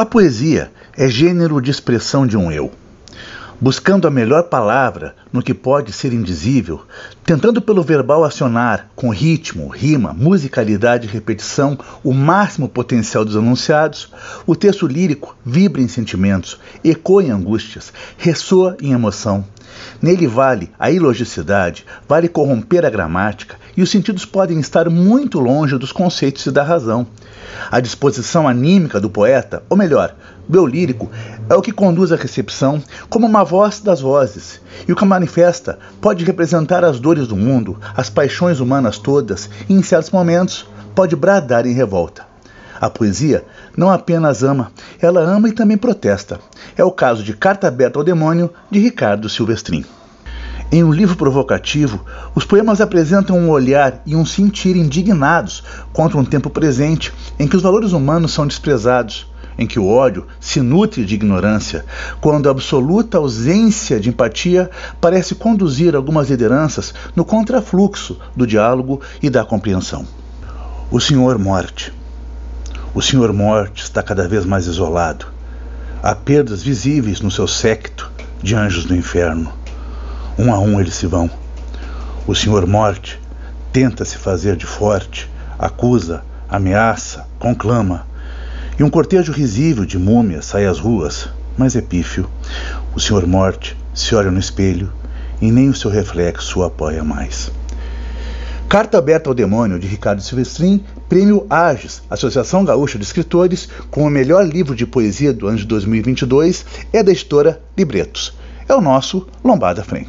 A poesia é gênero de expressão de um eu. Buscando a melhor palavra no que pode ser indizível, tentando pelo verbal acionar, com ritmo, rima, musicalidade e repetição, o máximo potencial dos anunciados, o texto lírico vibra em sentimentos, ecoa em angústias, ressoa em emoção. Nele vale a ilogicidade, vale corromper a gramática, e os sentidos podem estar muito longe dos conceitos e da razão. A disposição anímica do poeta, ou melhor, do eu lírico, é o que conduz a recepção como uma voz das vozes, e o que manifesta pode representar as dores do mundo, as paixões humanas todas, e em certos momentos pode bradar em revolta. A poesia não apenas ama, ela ama e também protesta. É o caso de Carta Aberta ao Demônio, de Ricardo Silvestrin. Em um livro provocativo, os poemas apresentam um olhar e um sentir indignados contra um tempo presente em que os valores humanos são desprezados, em que o ódio se nutre de ignorância, quando a absoluta ausência de empatia parece conduzir algumas lideranças no contrafluxo do diálogo e da compreensão. O Senhor Morte. O Senhor Morte está cada vez mais isolado. Há perdas visíveis no seu séquito de anjos do inferno um a um eles se vão. O Senhor Morte tenta se fazer de forte, acusa, ameaça, conclama. E um cortejo risível de múmias sai às ruas, mas é pífio. O Senhor Morte se olha no espelho e nem o seu reflexo o apoia mais. Carta Aberta ao Demônio, de Ricardo Silvestrin, Prêmio AGES, Associação Gaúcha de Escritores, com o melhor livro de poesia do ano de 2022, é da editora Libretos. É o nosso Lombada Frente.